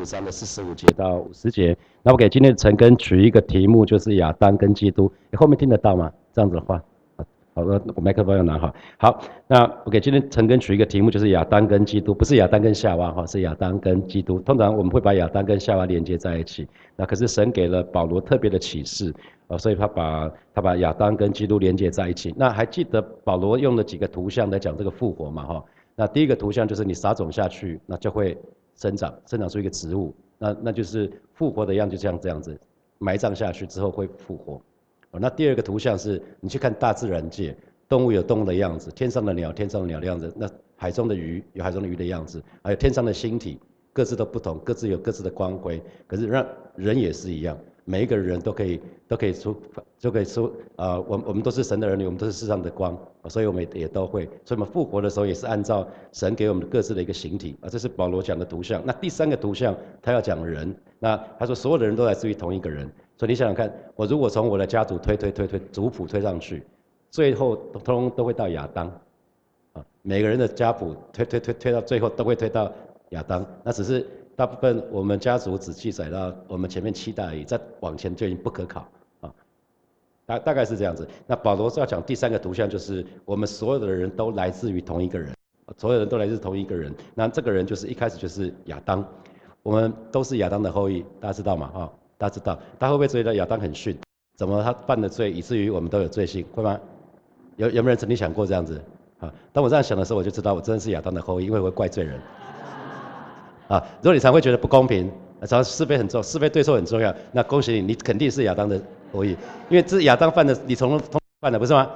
五章的四十五节到五十节。那我给今天的陈根取一个题目，就是亚当跟基督。你后面听得到吗？这样子的话，好，我我麦克风要拿好。好，那我给今天陈根取一个题目，就是亚当跟基督，不是亚当跟夏娃哈，是亚当跟基督。通常我们会把亚当跟夏娃连接在一起。那可是神给了保罗特别的启示，呃，所以他把他把亚当跟基督连接在一起。那还记得保罗用了几个图像来讲这个复活嘛哈？那第一个图像就是你撒种下去，那就会。生长，生长出一个植物，那那就是复活的样，就像这样子，埋葬下去之后会复活。那第二个图像是你去看大自然界，动物有动物的样子，天上的鸟，天上的鸟的样子，那海中的鱼有海中的鱼的样子，还有天上的星体，各自都不同，各自有各自的光辉。可是让人也是一样。每一个人都可以都可以出，就可以出啊！我我们都是神的儿女，我们都是世上的光，所以我们也都会。所以我们复活的时候也是按照神给我们各自的一个形体啊。这是保罗讲的图像。那第三个图像，他要讲人。那他说所有的人都来自于同一个人。所以你想想看，我如果从我的家族推推推推族谱推上去，最后通通都会到亚当啊。每个人的家谱推推推推到最后都会推到亚当。那只是。大部分我们家族只记载到我们前面七代而已，再往前就已经不可考啊。大大概是这样子。那保罗是要讲第三个图像，就是我们所有的人都来自于同一个人，所有人都来自同一个人。那这个人就是一开始就是亚当，我们都是亚当的后裔，大家知道吗？哈，大家知道，他会不会觉得亚当很逊？怎么他犯的罪，以至于我们都有罪性，会吗？有有没有人曾经想过这样子？啊，当我这样想的时候，我就知道我真的是亚当的后裔，因为我会怪罪人。啊，如果你常会觉得不公平，常是非很重，是非对错很重要，那恭喜你，你肯定是亚当的后裔，因为这亚当犯的，你从通犯的不是吗？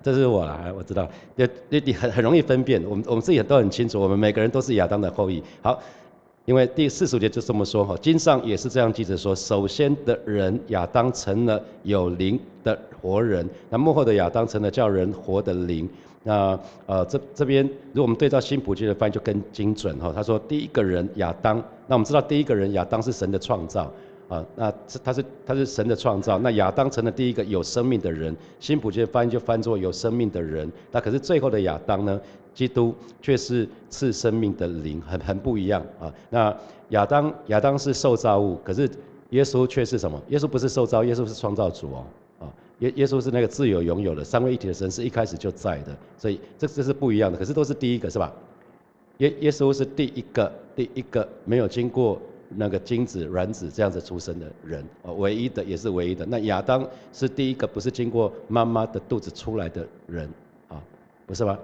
这是我啊，我知道，你你你很很容易分辨，我们我们自己都很清楚，我们每个人都是亚当的后裔。好，因为第四十节就这么说哈，经上也是这样记着说，首先的人亚当成了有灵的活人，那幕后的亚当成了叫人活的灵。那呃这这边如果我们对照新普京的翻译就更精准哈，他说第一个人亚当，那我们知道第一个人亚当是神的创造啊，那是他是他是神的创造，那亚当成了第一个有生命的人，新普京翻译就翻作有生命的人，那可是最后的亚当呢，基督却是赐生命的灵，很很不一样啊。那亚当亚当是受造物，可是耶稣却是什么？耶稣不是受造，耶稣是创造主哦。啊耶耶稣是那个自由拥有的三位一体的神，是一开始就在的，所以这这是不一样的。可是都是第一个是吧？耶耶稣是第一个第一个没有经过那个精子卵子这样子出生的人，哦，唯一的也是唯一的。那亚当是第一个不是经过妈妈的肚子出来的人，啊，不是吗？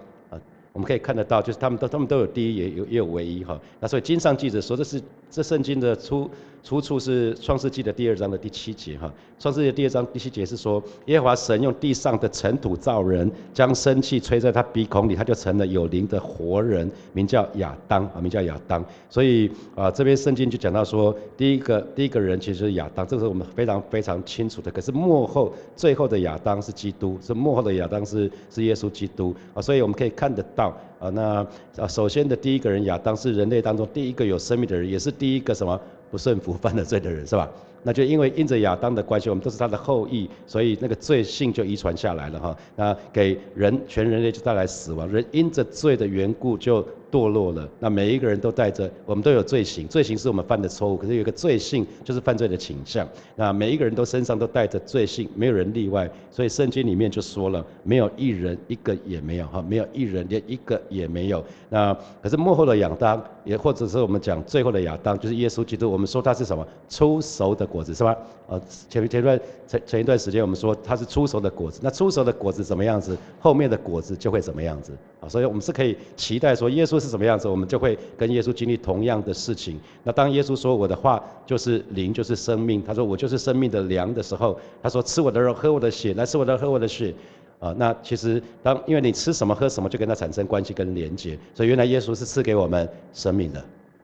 我们可以看得到，就是他们都他们都有第一也有也有唯一哈。那所以经上记者说这是这圣经的出。出处是创世纪的第二章的第七节哈，创世纪第二章第七节是说，耶和华神用地上的尘土造人，将生气吹在他鼻孔里，他就成了有灵的活人，名叫亚当啊，名叫亚当。所以啊，这边圣经就讲到说，第一个第一个人其实是亚当，这个是我们非常非常清楚的。可是幕后最后的亚当是基督，是幕后的亚当是是耶稣基督啊，所以我们可以看得到啊，那啊首先的第一个人亚当是人类当中第一个有生命的人，也是第一个什么？不顺服犯了罪的人是吧？那就因为因着亚当的关系，我们都是他的后裔，所以那个罪性就遗传下来了哈。那给人全人类就带来死亡，人因着罪的缘故就。堕落了，那每一个人都带着，我们都有罪行，罪行是我们犯的错误，可是有一个罪性就是犯罪的倾向，那每一个人都身上都带着罪性，没有人例外，所以圣经里面就说了，没有一人一个也没有哈，没有一人连一个也没有。那可是幕后的亚当，也或者是我们讲最后的亚当，就是耶稣基督，我们说他是什么？出熟的果子是吧？呃，前前段前前一段时间我们说他是出熟的果子，那出熟的果子怎么样子，后面的果子就会怎么样子啊？所以我们是可以期待说耶稣。是什么样子，我们就会跟耶稣经历同样的事情。那当耶稣说我的话就是灵，就是生命，他说我就是生命的粮的时候，他说吃我的肉，喝我的血，来吃我的喝我的血。啊，那其实当因为你吃什么喝什么，就跟他产生关系跟连接。所以原来耶稣是赐给我们生命的，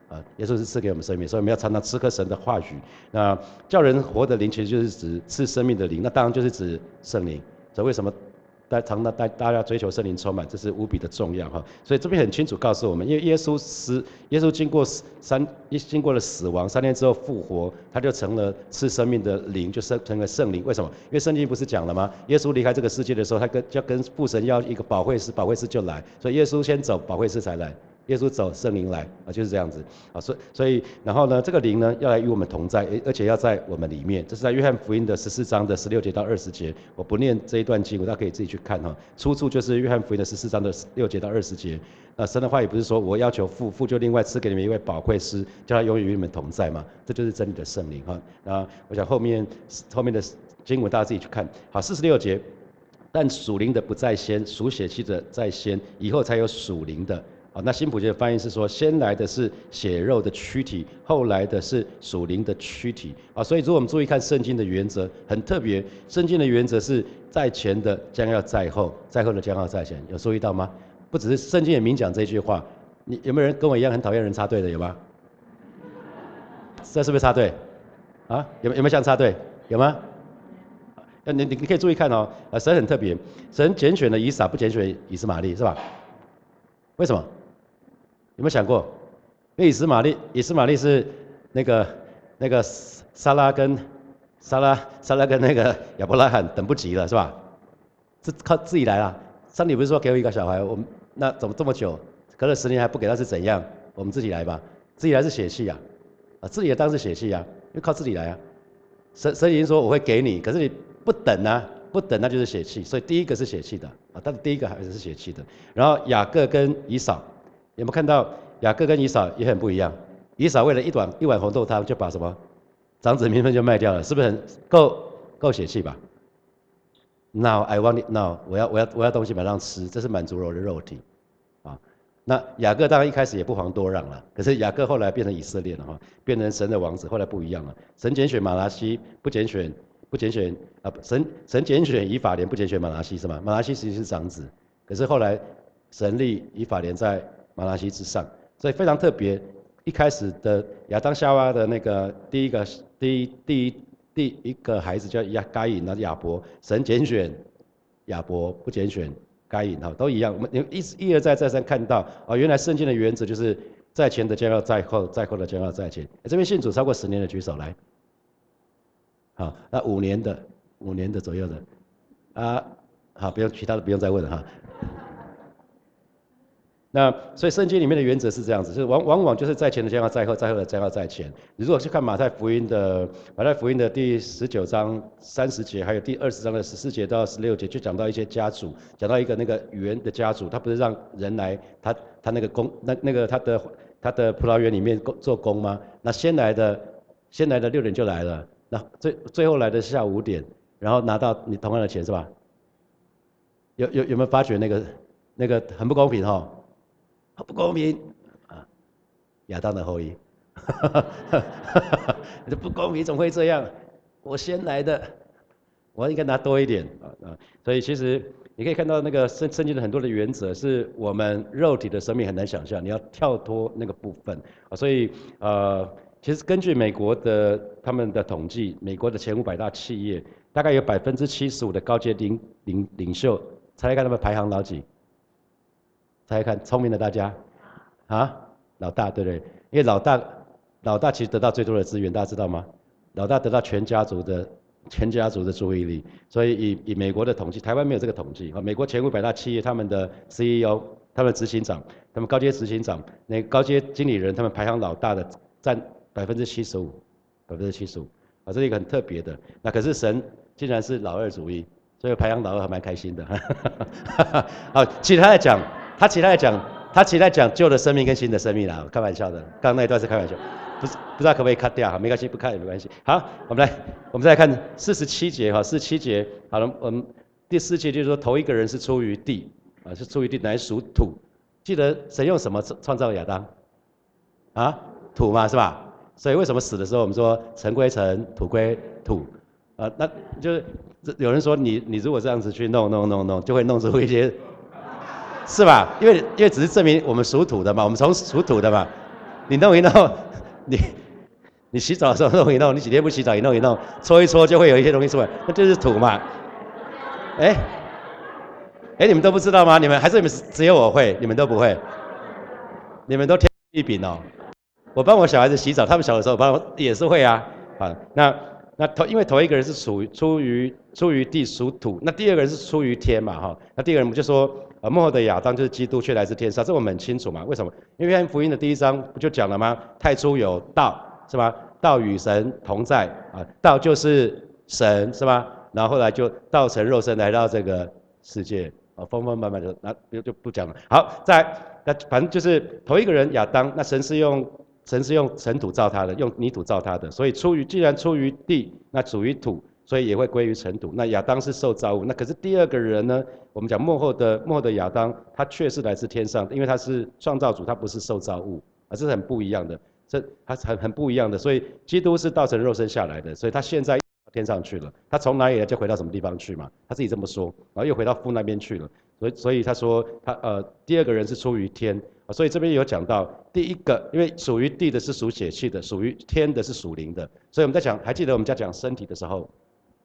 啊，耶稣是赐给我们生命，所以我们要常常吃喝神的话语。那叫人活的灵，其实就是指赐生命的灵，那当然就是指圣灵。所以为什么？在常常大大家追求圣灵充满，这是无比的重要哈。所以这边很清楚告诉我们，因为耶稣死，耶稣经过三一，经过了死亡，三天之后复活，他就成了赐生命的灵，就生成了圣灵。为什么？因为圣经不是讲了吗？耶稣离开这个世界的时候，他跟要跟父神要一个保惠师，保惠师就来。所以耶稣先走，保惠师才来。耶稣走，圣灵来啊，就是这样子啊。所所以，然后呢，这个灵呢要来与我们同在，而且要在我们里面。这是在约翰福音的十四章的十六节到二十节。我不念这一段经文，大家可以自己去看哈。出处就是约翰福音的十四章的十六节到二十节。那神的话也不是说我要求父，父就另外赐给你们一位宝贵师，叫他永远与你们同在嘛。这就是真理的圣灵哈。那，我想后面后面的经文大家自己去看。好，四十六节。但属灵的不在先，属血气的在先，以后才有属灵的。啊，那新普节的翻译是说，先来的是血肉的躯体，后来的是属灵的躯体。啊，所以如果我们注意看圣经的原则，很特别。圣经的原则是在前的将要在后，在后的将要在前。有注意到吗？不只是圣经也明讲这句话。你有没有人跟我一样很讨厌人插队的？有吗？这是不是插队？啊，有有没有像插队？有吗？那，你你你可以注意看哦，呃，神很特别，神拣选了以撒，不拣选以斯玛利，是吧？为什么？有没有想过？因为以斯玛利，以斯玛利是那个那个撒拉跟撒拉撒拉跟那个亚伯拉罕等不及了，是吧？是靠自己来啊！上帝不是说给我一个小孩，我们那怎么这么久，隔了十年还不给他是怎样？我们自己来吧，自己来是血气呀，啊，自己也当是血气呀，因为靠自己来啊。神神已经说我会给你，可是你。不等啊，不等那就是血气，所以第一个是血气的啊，但是第一个还是是血气的。然后雅各跟以扫，有没有看到雅各跟以扫也很不一样？以扫为了一碗一碗红豆汤就把什么长子名分就卖掉了，是不是很够够血气吧？Now I want it now，我要我要我要东西马上吃，这是满足我的肉体啊。那雅各当然一开始也不遑多让了，可是雅各后来变成以色列了哈，变成神的王子，后来不一样了。神拣选马拉西，不拣选。不拣选啊，神神拣选以法莲，不拣选马拉西是吗？马拉西其实是长子，可是后来神立以法莲在马拉西之上，所以非常特别。一开始的亚当夏娃的那个第一个第一第一第一个孩子叫亚该隐，那亚伯，神拣选亚伯，不拣选该隐哈，都一样。我们一一而再再三看到啊，原来圣经的原则就是在前的将要在后，在后的将要在前。这边信主超过十年的举手来。好，那五年的，五年的左右的，啊，好，不用其他的不用再问了哈。那所以圣经里面的原则是这样子，就是往往往就是在前的将要在后，在后的将要在前。你如果去看马太福音的马太福音的第十九章三十节，还有第二十章的十四节到十六节，就讲到一些家族，讲到一个那个园的家族，他不是让人来他他那个工那那个他的他的葡萄园里面工做工吗？那先来的先来的六点就来了。那最最后来的下午五点，然后拿到你同样的钱是吧？有有有没有发觉那个那个很不公平哈？不公平啊！亚当的后裔，这不公平，怎么会这样？我先来的，我应该拿多一点啊啊！所以其实你可以看到那个圣圣经的很多的原则，是我们肉体的生命很难想象，你要跳脱那个部分啊，所以呃。其实根据美国的他们的统计，美国的前五百大企业，大概有百分之七十五的高阶领领领袖，猜看他们排行老几？猜看，聪明的大家，啊，老大对不对？因为老大，老大其实得到最多的资源，大家知道吗？老大得到全家族的全家族的注意力，所以以以美国的统计，台湾没有这个统计啊。美国前五百大企业，他们的 CEO、他们执行长、他们高阶执行长、那高阶经理人，他们排行老大的占。百分之七十五，百分之七十五，啊，这是一个很特别的。那可是神竟然是老二主义，所以排行老二还蛮开心的。好，其他来讲，他其他来讲，他其他讲旧的生命跟新的生命啦，开玩笑的。刚那一段是开玩笑，不是不知道可不可以 cut 掉哈，没关系，不看也没关系。好，我们来，我们再看四十七节哈，四十七节，好了，我们第四节就是说头一个人是出于地，啊，是出于地乃属土。记得神用什么创造亚当？啊，土嘛，是吧？所以为什么死的时候我们说尘归尘，土归土，啊，那就是有人说你你如果这样子去弄弄弄弄，就会弄出一些，是吧？因为因为只是证明我们属土的嘛，我们从属土的嘛，你弄一弄，你你洗澡的时候弄一弄，你几天不洗澡一弄一弄，搓一搓就会有一些东西出来，那就是土嘛。哎，哎，你们都不知道吗？你们还是你们只有我会，你们都不会，你们都天一禀哦。我帮我小孩子洗澡，他们小的时候帮我也是会啊，啊，那那头因为头一个人是属于出于出于地属土，那第二个人是出于天嘛哈，那第二个人我们就说，而幕后的亚当就是基督却来自天上，这我们很清楚嘛，为什么？因为福音的第一章不就讲了吗？太初有道是吧？道与神同在啊，道就是神是吧？然后后来就道成肉身来到这个世界啊，丰丰满满的，那就就不讲了。好，在那反正就是头一个人亚当，那神是用。神是用尘土造他的，用泥土造他的，所以出于既然出于地，那属于土，所以也会归于尘土。那亚当是受造物，那可是第二个人呢？我们讲幕后的幕后的亚当，他却是来自天上，因为他是创造主，他不是受造物而，是很不一样的，这他很很不一样的。所以基督是道成肉身下来的，所以他现在天上去了，他从哪里来就回到什么地方去嘛？他自己这么说，然后又回到父那边去了。所以所以他说他呃第二个人是出于天。所以这边有讲到，第一个，因为属于地的是属血气的，属于天的是属灵的。所以我们在讲，还记得我们在讲身体的时候，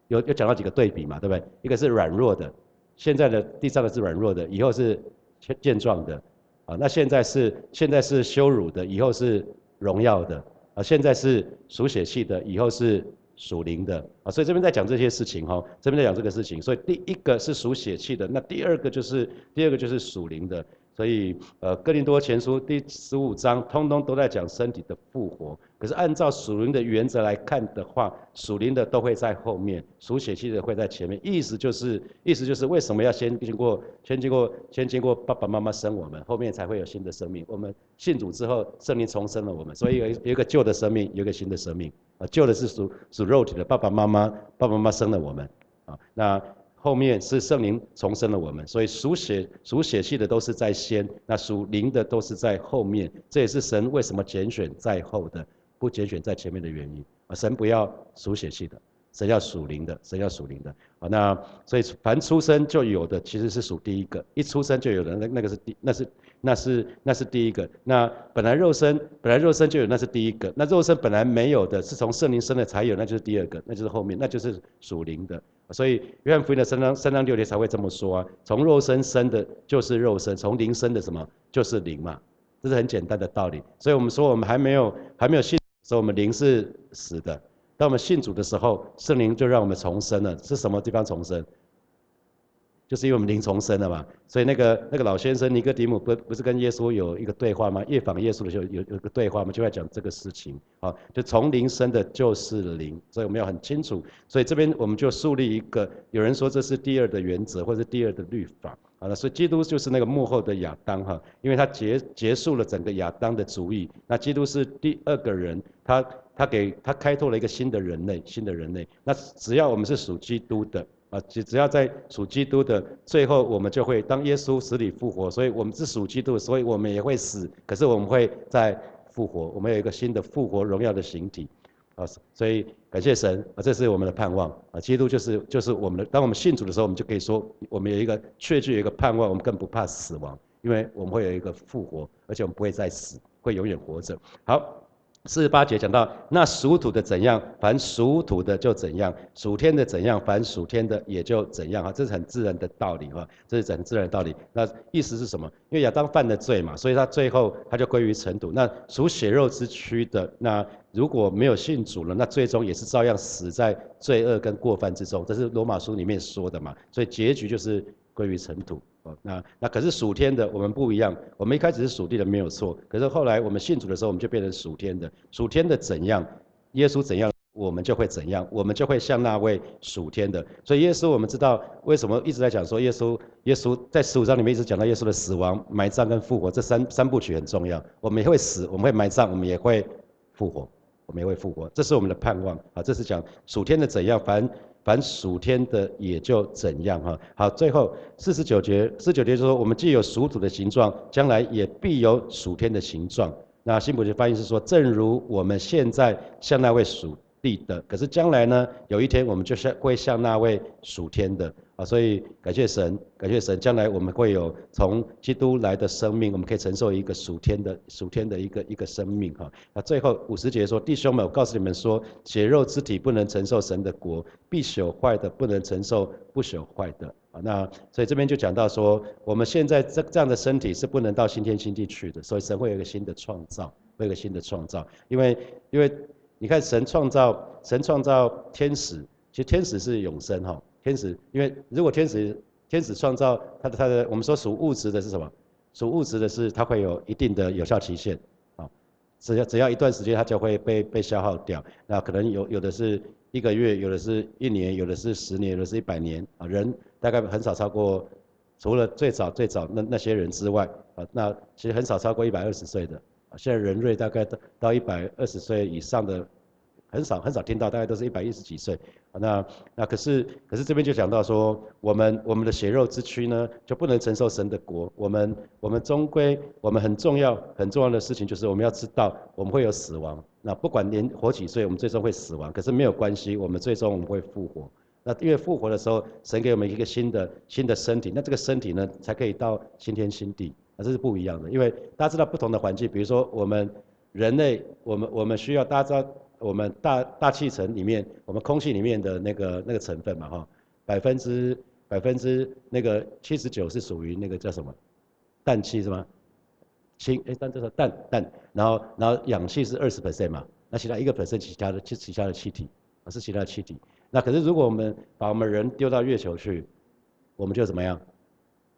有有讲到几个对比嘛，对不对？一个是软弱的，现在的第三个是软弱的，以后是健健壮的，啊，那现在是现在是羞辱的，以后是荣耀的，啊，现在是属血气的，以后是属灵的，啊，所以这边在讲这些事情哈，这边在讲这个事情，所以第一个是属血气的，那第二个就是第二个就是属灵的。所以，呃，哥林多前书第十五章，通通都在讲身体的复活。可是按照属灵的原则来看的话，属灵的都会在后面，属血气的会在前面。意思就是，意思就是为什么要先经过，先经过，先经过爸爸妈妈生我们，后面才会有新的生命。我们信主之后，圣灵重生了我们，所以有一个旧的生命，有一个新的生命。啊，旧的是属属肉体的，爸爸妈妈，爸爸妈妈生了我们。啊，那。后面是圣灵重生了我们，所以属血属血气的都是在先，那属灵的都是在后面。这也是神为什么拣选在后的，不拣选在前面的原因。啊，神不要属血气的，神要属灵的，神要属灵的。啊，那所以凡出生就有的其实是属第一个，一出生就有的那那个是第那是那是那是第一个。那本来肉身本来肉身就有，那是第一个。那肉身本来没有的，是从圣灵生的才有，那就是第二个，那就是后面，那就是属灵的。所以约翰福音的三章三章六节才会这么说啊，从肉身生的就是肉身，从灵生的什么就是灵嘛，这是很简单的道理。所以我们说我们还没有还没有信，说我们灵是死的，当我们信主的时候，圣灵就让我们重生了，是什么地方重生？就是因为我们灵重生了嘛，所以那个那个老先生尼哥底母不不是跟耶稣有一个对话吗？夜访耶稣的时候有有个对话嘛，就在讲这个事情啊，就从灵生的就是灵，所以我们要很清楚。所以这边我们就树立一个，有人说这是第二的原则，或者第二的律法，好了，所以基督就是那个幕后的亚当哈，因为他结结束了整个亚当的主义，那基督是第二个人，他他给他开拓了一个新的人类，新的人类，那只要我们是属基督的。啊，只只要在属基督的最后，我们就会当耶稣死里复活，所以我们是属基督，所以我们也会死，可是我们会在复活，我们有一个新的复活荣耀的形体，啊，所以感谢神啊，这是我们的盼望啊，基督就是就是我们的，当我们信主的时候，我们就可以说，我们有一个确据，有一个盼望，我们更不怕死亡，因为我们会有一个复活，而且我们不会再死，会永远活着。好。四十八节讲到，那属土的怎样，凡属土的就怎样；属天的怎样，凡属天的也就怎样。哈，这是很自然的道理哈，这是很自然的道理。那意思是什么？因为亚当犯的罪嘛，所以他最后他就归于尘土。那属血肉之躯的，那如果没有信主了，那最终也是照样死在罪恶跟过犯之中。这是罗马书里面说的嘛，所以结局就是归于尘土。那那可是属天的，我们不一样。我们一开始是属地的，没有错。可是后来我们信主的时候，我们就变成属天的。属天的怎样，耶稣怎样，我们就会怎样，我们就会像那位属天的。所以耶稣，我们知道为什么一直在讲说耶稣，耶稣在十五章里面一直讲到耶稣的死亡、埋葬跟复活这三三部曲很重要。我们也会死，我们会埋葬，我们也会复活，我们也会复活，这是我们的盼望啊！这是讲属天的怎样，凡。凡属天的也就怎样哈。好，最后四十九节，四十九节说，我们既有属土的形状，将来也必有属天的形状。那新普学翻译是说，正如我们现在像那位属地的，可是将来呢，有一天我们就是会像那位属天的。啊，所以感谢神，感谢神，将来我们会有从基督来的生命，我们可以承受一个属天的、属天的一个一个生命哈。那最后五十节说，弟兄们，我告诉你们说，血肉之体不能承受神的国，必朽坏的不能承受不朽坏的啊。那所以这边就讲到说，我们现在这这样的身体是不能到新天新地去的，所以神会有一个新的创造，会有一个新的创造，因为因为。你看神创造神创造天使，其实天使是永生哈，天使因为如果天使天使创造它的它的我们说属物质的是什么？属物质的是它会有一定的有效期限啊，只要只要一段时间它就会被被消耗掉，那可能有有的是一个月，有的是一年，有的是十年，有的是一百年啊，人大概很少超过。除了最早最早那那些人之外，啊，那其实很少超过一百二十岁的，现在人类大概到到一百二十岁以上的，很少很少听到，大概都是一百一十几岁，那那可是可是这边就讲到说，我们我们的血肉之躯呢，就不能承受神的国，我们我们终归我们很重要很重要的事情就是我们要知道我们会有死亡，那不管年活几岁，我们最终会死亡，可是没有关系，我们最终我们会复活。那因为复活的时候，神给我们一个新的新的身体，那这个身体呢，才可以到新天新地，啊，这是不一样的。因为大家知道不同的环境，比如说我们人类，我们我们需要大家知道，我们大大气层里面，我们空气里面的那个那个成分嘛，哈，百分之百分之那个七十九是属于那个叫什么氮气是吗？氢，哎，氮这是氮氮，然后然后氧气是二十 percent 嘛，那其他一个 percent 其他的其其他的气体，啊是其他的气体。那可是，如果我们把我们人丢到月球去，我们就怎么样？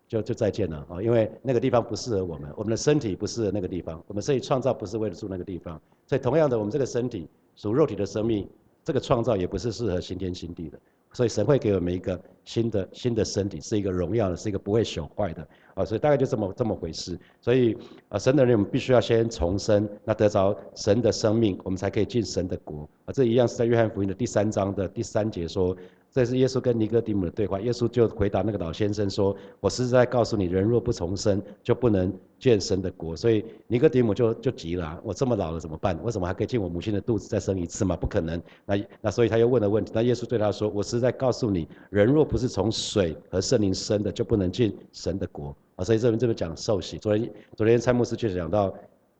就就再见了啊！因为那个地方不适合我们，我们的身体不适合那个地方，我们身体创造不是为了住那个地方。所以，同样的，我们这个身体属肉体的生命，这个创造也不是适合新天新地的。所以，神会给我们一个新的新的身体，是一个荣耀的，是一个不会朽坏的。啊，所以大概就这么这么回事。所以，啊，神的人我们必须要先重生，那得着神的生命，我们才可以进神的国。啊，这一样是在约翰福音的第三章的第三节说。这是耶稣跟尼哥底母的对话。耶稣就回答那个老先生说：“我实在告诉你，人若不重生，就不能见神的国。”所以尼哥底母就就急了：“我这么老了怎么办？为什么还可以进我母亲的肚子再生一次吗？不可能。”那那所以他又问了问题。那耶稣对他说：“我实在告诉你，人若不是从水和圣灵生的，就不能进神的国。”啊，所以这边这边讲受洗。昨天昨天蔡牧师就讲到。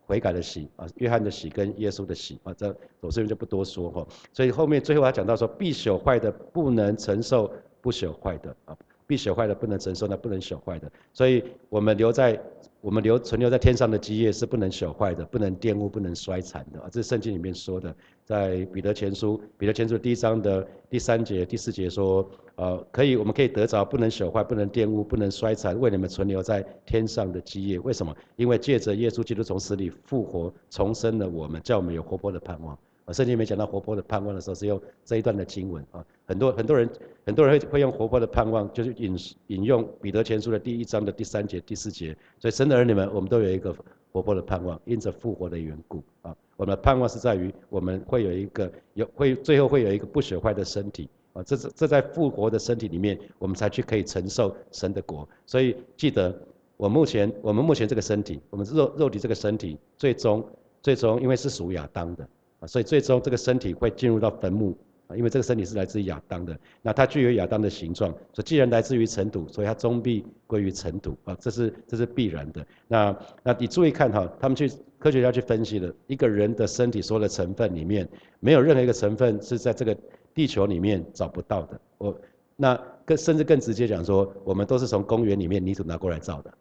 悔改的喜啊，约翰的喜跟耶稣的喜啊，这我这边就不多说哈。所以后面最后他讲到说，必朽坏的不能承受不朽坏的啊，必朽坏的不能承受那不能朽坏的。所以我们留在我们留存留在天上的基业是不能朽坏的，不能玷污，不能衰残的。这是圣经里面说的，在彼得前书彼得前书第一章的第三节第四节说。呃，可以，我们可以得着不能朽坏、不能玷污、不能衰残，为你们存留在天上的基业。为什么？因为借着耶稣基督从死里复活、重生了我们，叫我们有活泼的盼望。啊，圣经没讲到活泼的盼望的时候，是用这一段的经文啊。很多很多人很多人会会用活泼的盼望，就是引引用彼得前书的第一章的第三节、第四节。所以神的儿女们，我们都有一个活泼的盼望，因着复活的缘故啊，我们的盼望是在于我们会有一个有会最后会有一个不朽坏的身体。啊，这是这在复活的身体里面，我们才去可以承受神的国。所以记得，我目前我们目前这个身体，我们肉肉体这个身体，最终最终因为是属亚当的啊，所以最终这个身体会进入到坟墓啊，因为这个身体是来自于亚当的，那它具有亚当的形状，所以既然来自于尘土，所以它终必归于尘土啊，这是这是必然的。那那你注意看哈，他们去科学家去分析了一个人的身体所有的成分里面，没有任何一个成分是在这个。地球里面找不到的，我那更甚至更直接讲说，我们都是从公园里面泥土拿过来造的，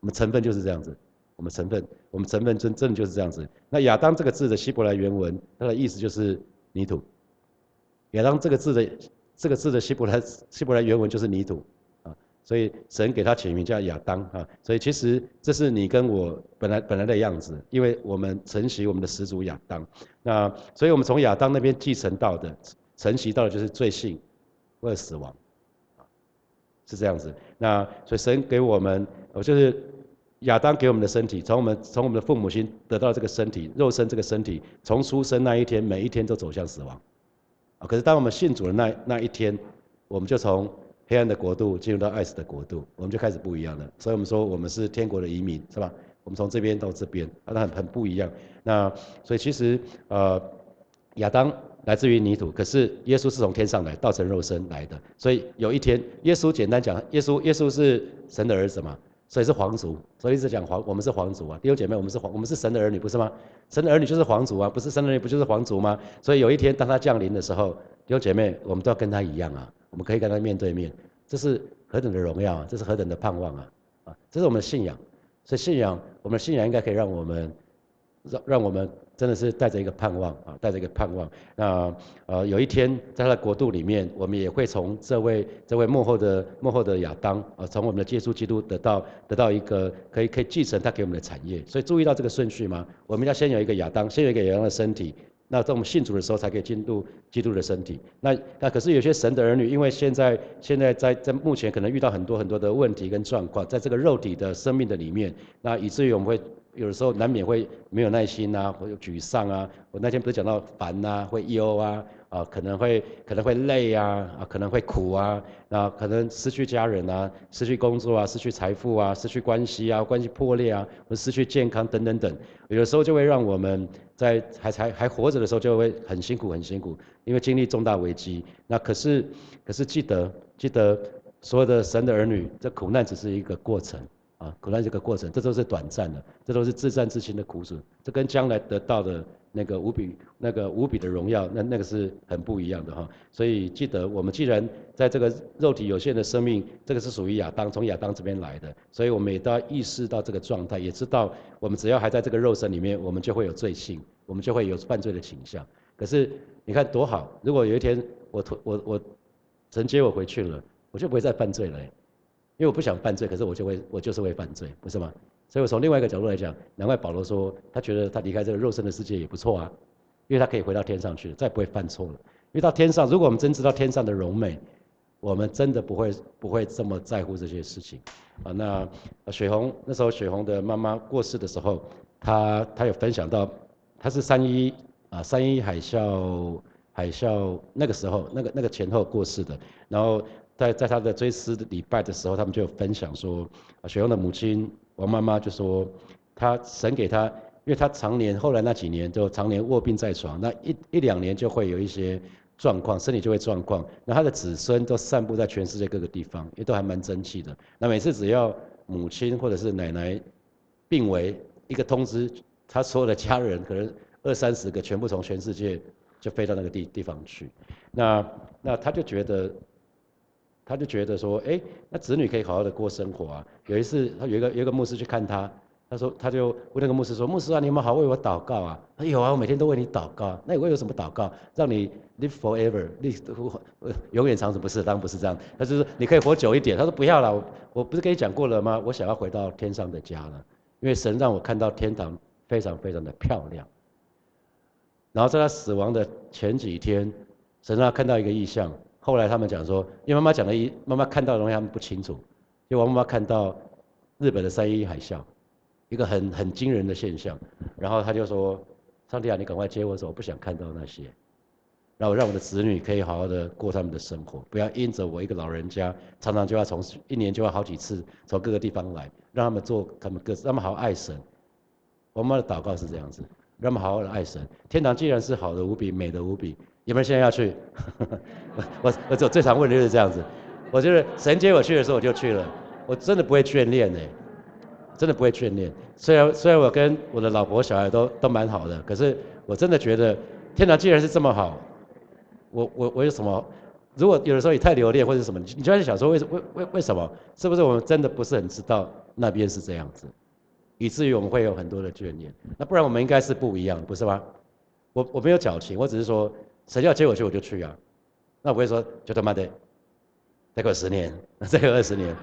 我们成分就是这样子，我们成分，我们成分真真的就是这样子。那亚当这个字的希伯来原文，它的意思就是泥土。亚当这个字的这个字的希伯来希伯来原文就是泥土啊。所以神给他起名叫亚当啊，所以其实这是你跟我本来本来的样子，因为我们承袭我们的始祖亚当，那所以我们从亚当那边继承到的，承袭到的就是罪性或者死亡，是这样子。那所以神给我们，我就是亚当给我们的身体，从我们从我们的父母亲得到这个身体，肉身这个身体，从出生那一天，每一天都走向死亡，啊，可是当我们信主的那那一天，我们就从。黑暗的国度进入到爱死的国度，我们就开始不一样了。所以我们说我们是天国的移民，是吧？我们从这边到这边，那很很不一样。那所以其实呃，亚当来自于泥土，可是耶稣是从天上来，道成肉身来的。所以有一天，耶稣简单讲，耶稣耶稣是神的儿子嘛，所以是皇族。所以一直讲皇，我们是皇族啊。弟兄姐妹，我们是皇，我们是神的儿女，不是吗？神的儿女就是皇族啊，不是神的儿女不就是皇族吗？所以有一天当他降临的时候，弟兄姐妹，我们都要跟他一样啊。我们可以跟他面对面，这是何等的荣耀啊！这是何等的盼望啊！啊，这是我们的信仰。所以信仰，我们的信仰应该可以让我们，让让我们真的是带着一个盼望啊，带着一个盼望。那呃，有一天在他的国度里面，我们也会从这位这位幕后的幕后的亚当啊，从我们的耶稣基督得到得到一个可以可以继承他给我们的产业。所以注意到这个顺序吗？我们要先有一个亚当，先有一个亚当的身体。那在我们信主的时候，才可以进入基督的身体。那那可是有些神的儿女，因为现在现在在在目前可能遇到很多很多的问题跟状况，在这个肉体的生命的里面，那以至于我们会有的时候难免会没有耐心啊，或者沮丧啊。我那天不是讲到烦呐，会忧啊。啊，可能会可能会累啊，啊，可能会苦啊，那可能失去家人啊，失去工作啊，失去财富啊，失去关系啊，关系破裂啊，或失去健康等等等，有的时候就会让我们在还还还活着的时候就会很辛苦很辛苦，因为经历重大危机。那可是可是记得记得所有的神的儿女，这苦难只是一个过程啊，苦难这个过程，这都是短暂的，这都是自战自清的苦楚，这跟将来得到的。那个无比那个无比的荣耀，那那个是很不一样的哈。所以记得，我们既然在这个肉体有限的生命，这个是属于亚当，从亚当这边来的，所以我们也都要意识到这个状态，也知道我们只要还在这个肉身里面，我们就会有罪性，我们就会有犯罪的倾向。可是你看多好，如果有一天我我我承接我回去了，我就不会再犯罪了，因为我不想犯罪，可是我就会我就是会犯罪，不是吗？所以我从另外一个角度来讲，难怪保罗说，他觉得他离开这个肉身的世界也不错啊，因为他可以回到天上去，再不会犯错了。因为到天上，如果我们真知道天上的荣美，我们真的不会不会这么在乎这些事情啊。那雪红那时候雪红的妈妈过世的时候，她她有分享到，她是三一啊三一海啸海啸那个时候那个那个前后过世的，然后在在他的追思礼拜的时候，他们就有分享说，雪红的母亲。王妈妈就说，她神给她，因为她常年后来那几年就常年卧病在床，那一一两年就会有一些状况，身体就会状况。那她的子孙都散布在全世界各个地方，也都还蛮争气的。那每次只要母亲或者是奶奶病危，一个通知，她所有的家人可能二三十个全部从全世界就飞到那个地地方去。那那她就觉得。他就觉得说，哎，那子女可以好好的过生活啊。有一次，他有一个有一个牧师去看他，他说，他就问那个牧师说，牧师啊，你有没有好为我祷告啊？他有啊，我每天都为你祷告。那你会有什么祷告？让你 live forever，live 永远长存？不是，当然不是这样。他就是你可以活久一点。他说不要了，我我不是跟你讲过了吗？我想要回到天上的家了，因为神让我看到天堂非常非常的漂亮。然后在他死亡的前几天，神让他看到一个异象。后来他们讲说，因为妈妈讲的一妈妈看到的东西他们不清楚，就我妈妈看到日本的三一海啸，一个很很惊人的现象，然后他就说，上帝啊，你赶快接我走，我不想看到那些，然后让我的子女可以好好的过他们的生活，不要因着我一个老人家，常常就要从一年就要好几次从各个地方来，让他们做他们各自，让他们好好爱神。我妈的祷告是这样子，让他们好好的爱神。天堂既然是好的无比，美的无比。有没有现在要去？我我我最常问的就是这样子。我就是神接我去的时候我就去了，我真的不会眷恋呢，真的不会眷恋。虽然虽然我跟我的老婆小孩都都蛮好的，可是我真的觉得天堂既然是这么好，我我我有什么？如果有的时候你太留恋或者什么，你就在想说为什为为为什么？是不是我们真的不是很知道那边是这样子，以至于我们会有很多的眷恋？那不然我们应该是不一样，不是吗？我我没有矫情，我只是说。谁要接我去我就去啊，那我会说就他妈的，再过十年，再过二十年，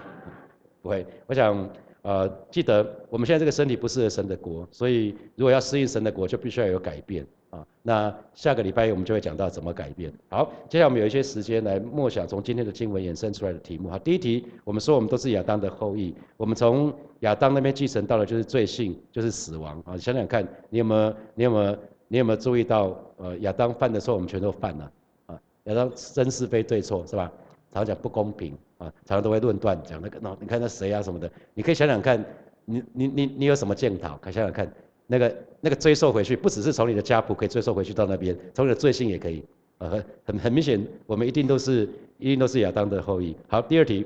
不会。我想，呃，记得我们现在这个身体不适合神的国，所以如果要适应神的国，就必须要有改变啊。那下个礼拜我们就会讲到怎么改变。好，接下来我们有一些时间来默想从今天的经文衍生出来的题目。好，第一题，我们说我们都是亚当的后裔，我们从亚当那边继承到了就是罪性，就是死亡啊。想想看，你有没有？你有没有？你有没有注意到，呃，亚当犯的错，我们全都犯了，啊，亚当真是非对错是吧？常常讲不公平，啊，常常都会论断讲那个，那你看那谁啊什么的，你可以想想看，你你你你有什么检讨？可想想看，那个那个追溯回去，不只是从你的家谱可以追溯回去到那边，从你的罪性也可以，呃，很很明显，我们一定都是一定都是亚当的后裔。好，第二题，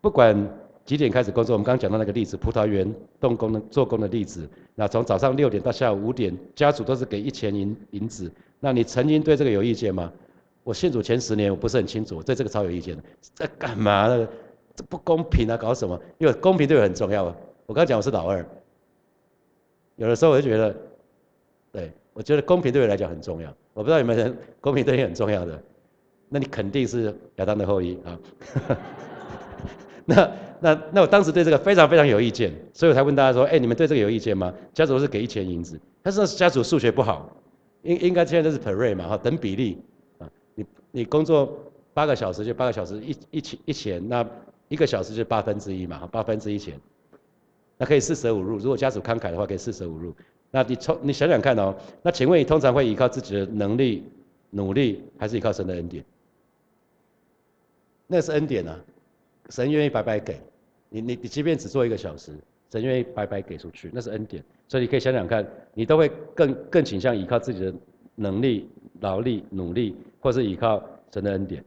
不管。几点开始工作？我们刚刚讲到那个例子，葡萄园动工的做工的例子。那从早上六点到下午五点，家属都是给一钱银银子。那你曾经对这个有意见吗？我信主前十年，我不是很清楚，对这个超有意见的。在干嘛呢？这不公平啊！搞什么？因为公平对我很重要啊。我刚讲我是老二，有的时候我就觉得，对我我觉得公平对我来讲很重要。我不知道有没有人公平对你很重要的，那你肯定是亚当的后裔啊。那那那我当时对这个非常非常有意见，所以我才问大家说，哎，你们对这个有意见吗？家族是给一钱银子，但是家族数学不好，应应该现在都是 per rate 嘛，哈，等比例啊，你你工作八个小时就八个小时一一钱一钱，那一个小时就八分之一嘛，八分之一钱，那可以四舍五入，如果家属慷慨的话，可以四舍五入。那你从你想想看哦，那请问你通常会依靠自己的能力努力，还是依靠神的恩典？那是恩典啊。神愿意白白给，你你你即便只做一个小时，神愿意白白给出去，那是恩典。所以你可以想想看，你都会更更倾向依靠自己的能力、劳力、努力，或是依靠神的恩典。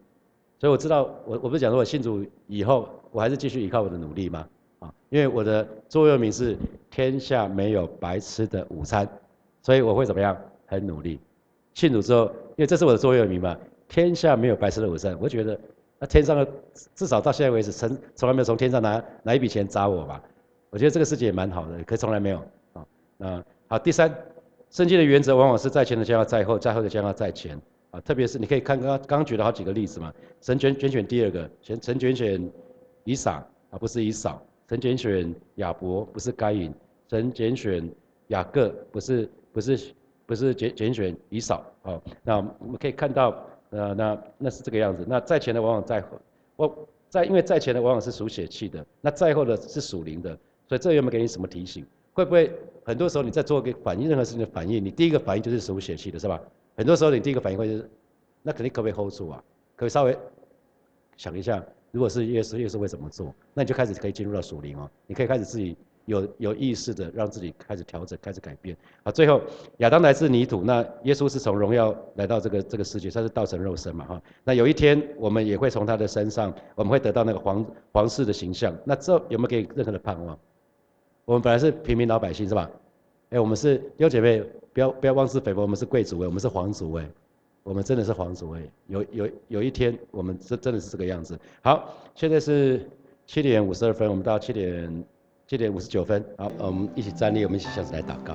所以我知道，我我不是讲说我信主以后，我还是继续依靠我的努力吗？啊，因为我的座右铭是天下没有白吃的午餐，所以我会怎么样？很努力。信主之后，因为这是我的座右铭嘛，天下没有白吃的午餐，我觉得。那天上的至少到现在为止，从从来没有从天上拿拿一笔钱砸我吧？我觉得这个世界也蛮好的，可从来没有啊。那好，第三，圣经的原则往往是在前的将要在后，在后的将要在前啊。特别是你可以看刚刚举了好几个例子嘛，神拣拣选第二个，选神拣选以撒啊，不是以扫；神拣选亚伯，不是该隐；神拣选雅各，不是不是不是拣拣选以扫啊。那我们可以看到。呃，那那是这个样子。那在前的往往在后，我在因为在前的往往是属血气的，那在后的是属灵的，所以这有没有给你什么提醒？会不会很多时候你在做一个反应，任何事情的反应，你第一个反应就是属血气的，是吧？很多时候你第一个反应会就是，那肯定可不可以 hold 住啊？可以稍微想一下，如果是耶稣，耶稣会怎么做？那你就开始可以进入到属灵哦，你可以开始自己。有有意识的让自己开始调整，开始改变。好，最后亚当来自泥土，那耶稣是从荣耀来到这个这个世界，他是道成肉身嘛，哈。那有一天我们也会从他的身上，我们会得到那个皇皇室的形象。那这有没有给任何的盼望？我们本来是平民老百姓是吧？哎，我们是弟兄姐妹，不要不要妄自菲薄，我们是贵族哎，我们是皇族哎，我们真的是皇族哎。有有有一天我们真真的是这个样子。好，现在是七点五十二分，我们到七点。七点五十九分，好，我们一起站立，我们一起向神来祷告。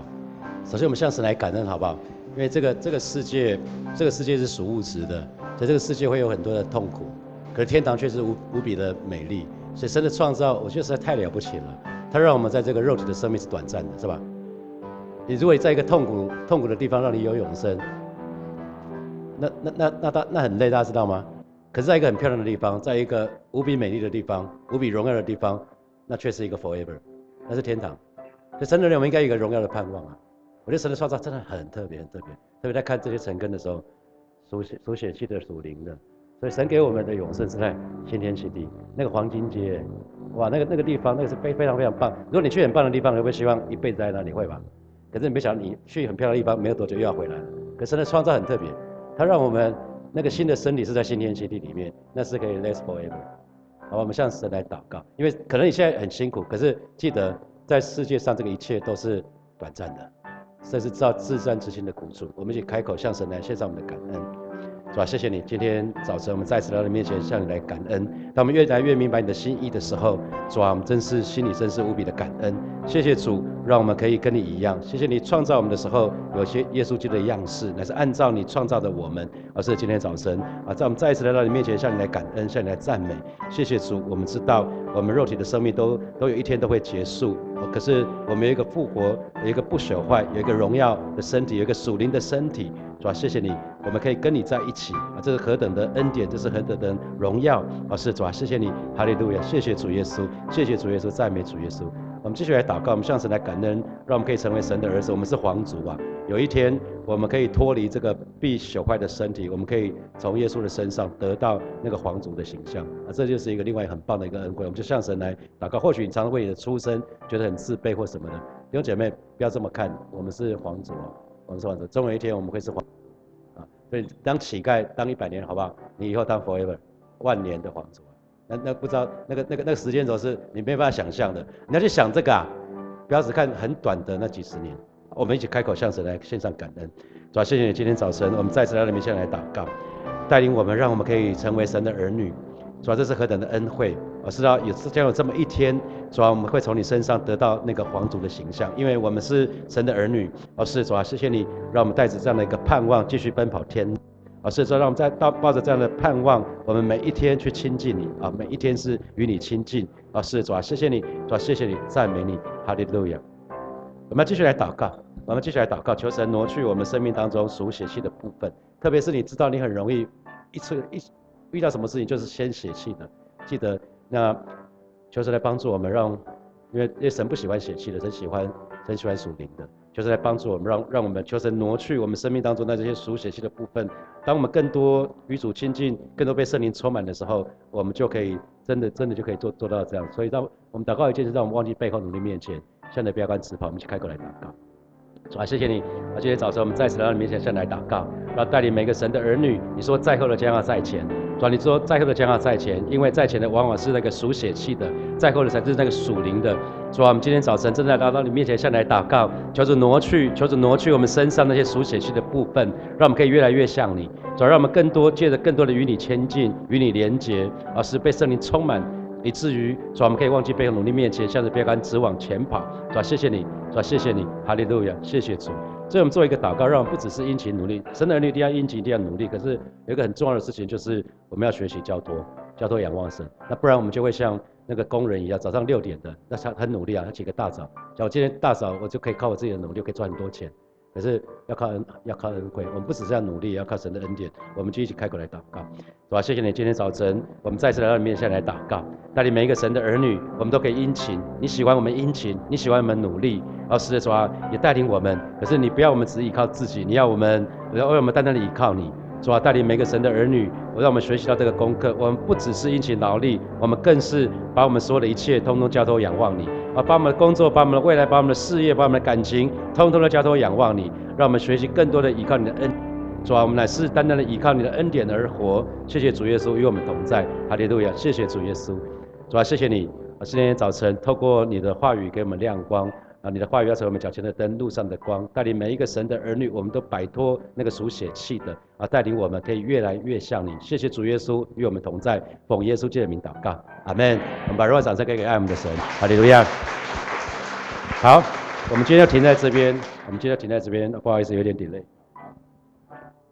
首先，我们向神来感恩，好不好？因为这个这个世界，这个世界是属物质的，在这个世界会有很多的痛苦，可是天堂却是无无比的美丽。所以神的创造，我觉得实在太了不起了。他让我们在这个肉体的生命是短暂的，是吧？你如果在一个痛苦痛苦的地方让你有永生，那那那那那那很累，大家知道吗？可是在一个很漂亮的地方，在一个无比美丽的地方，无比荣耀的地方。那却是一个 forever，那是天堂。所以神的人，我们应该有一个荣耀的盼望啊！我觉得神的创造真的很特别，很特别。特别在看这些成根的时候，属血属血气的，属灵的。所以神给我们的永生是在新天新地，那个黄金街，哇，那个那个地方，那个是非非常非常棒。如果你去很棒的地方，你会不会希望一辈子在那里？会吧？可是你没想到，你去很漂亮的地方，没有多久又要回来了。可神的创造很特别，他让我们那个新的身体是在新天新地里面，那是可以 last forever。好，我们向神来祷告，因为可能你现在很辛苦，可是记得在世界上这个一切都是短暂的，甚至知道自战之心的苦处。我们一起开口向神来献上我们的感恩。主啊？谢谢你，今天早晨我们再次来到你面前，向你来感恩。当我们越来越明白你的心意的时候，主啊，我们真是心里真是无比的感恩。谢谢主，让我们可以跟你一样。谢谢你创造我们的时候，有些耶稣基督的样式，乃是按照你创造的我们。而是今天早晨啊，在我们再一次来到你面前，向你来感恩，向你来赞美。谢谢主，我们知道我们肉体的生命都都有一天都会结束，可是我们有一个复活，有一个不朽坏，有一个荣耀的身体，有一个属灵的身体。主啊，谢谢你，我们可以跟你在一起啊，这是何等的恩典，这是何等的荣耀啊！是主啊，谢谢你，哈利路亚，谢谢主耶稣，谢谢主耶稣，赞美主耶稣。我们继续来祷告，我们向神来感恩，让我们可以成为神的儿子。我们是皇族啊，有一天我们可以脱离这个必朽坏的身体，我们可以从耶稣的身上得到那个皇族的形象啊！这就是一个另外很棒的一个恩惠。我们就向神来祷告。或许你常常为你的出身觉得很自卑或什么的，弟兄姐妹不要这么看，我们是皇族啊。我们说的，总有一天我们会是皇，啊，所以当乞丐当一百年，好不好？你以后当 forever，万年的皇族，那那不知道那个那个那个时间轴是你没办法想象的。你要去想这个啊，不要只看很短的那几十年。我们一起开口向神来献上感恩，主要谢谢你今天早晨我们再次来到你面前来祷告，带领我们，让我们可以成为神的儿女。主要这是何等的恩惠，我知道也是将有这么一天，主啊，我们会从你身上得到那个皇族的形象，因为我们是神的儿女。哦，是主啊，谢谢你，让我们带着这样的一个盼望，继续奔跑天。啊，是说让我们在抱抱着这样的盼望，我们每一天去亲近你啊，每一天是与你亲近。啊，是主啊，谢谢你，主啊，谢谢你，赞美你，哈利路亚。我们继续来祷告，我们继续来祷告，求神挪去我们生命当中属血气的部分，特别是你知道你很容易一次一遇到什么事情就是先血气的，记得那求神来帮助我们，让因为因为神不喜欢血气的，神喜欢神喜欢属灵的。就是来帮助我们，让让我们求神挪去我们生命当中的这些属血气的部分。当我们更多与主亲近，更多被圣灵充满的时候，我们就可以真的真的就可以做做到这样。所以，让我们祷告一件事，让我们忘记背后努力面前，向着标杆直跑。我们去开口来祷告。主啊，谢谢你！啊，今天早晨我们再次来到你面前，向来祷告，然后带领每个神的儿女。你说在后的将要在前，主啊，你说在后的将要在前，因为在前的往往是那个属血气的，在后的才是那个属灵的。主啊，我们今天早晨正在来到你面前，向来祷告，求主挪去，求主挪去我们身上那些属血气的部分，让我们可以越来越像你。主啊，让我们更多借着更多的与你亲近，与你连结，而是被圣灵充满。以至于说，我们可以忘记背后努力面前，向着标杆直往前跑。主，谢谢你，主，谢谢你，哈利路亚，谢谢主。所以我们做一个祷告，让我们不只是殷勤努力，神的儿女一定要殷勤，一定要努力。可是有一个很重要的事情，就是我们要学习交托，交托仰望神。那不然我们就会像那个工人一样，早上六点的，那他很努力啊，他起个大早，叫我今天大早我就可以靠我自己的努力，可以赚很多钱。可是要靠恩，要靠恩惠。我们不只是要努力，要靠神的恩典。我们就一起开口来祷告，是吧？谢谢你今天早晨，我们再次来到你面前来祷告。带领每一个神的儿女，我们都可以殷勤。你喜欢我们殷勤，你喜欢我们努力。而是主啊，也带领我们。可是你不要我们只依靠自己，你要我们，要为我们单单的依靠你。主啊，带领每个神的儿女，我让我们学习到这个功课。我们不只是殷勤劳力，我们更是把我们所有的一切，通通交托仰望你。啊，把我们的工作，把我们的未来，把我们的事业，把我们的感情，通通的交托仰望你。让我们学习更多的依靠你的恩。主啊，我们乃是单单的依靠你的恩典而活。谢谢主耶稣与我们同在。哈利路亚！谢谢主耶稣。主啊，谢谢你。啊，今天早晨透过你的话语给我们亮光。啊，你的话语要成为我们脚前的灯，路上的光，带领每一个神的儿女，我们都摆脱那个属血气的啊，带领我们可以越来越像你。谢谢主耶稣与我们同在，奉耶稣基督的名祷告，阿门。我们把荣耀掌声给给爱我们的神，哈利路亚。好，我们今天要停在这边，我们今天要停在这边，不好意思，有点 delay。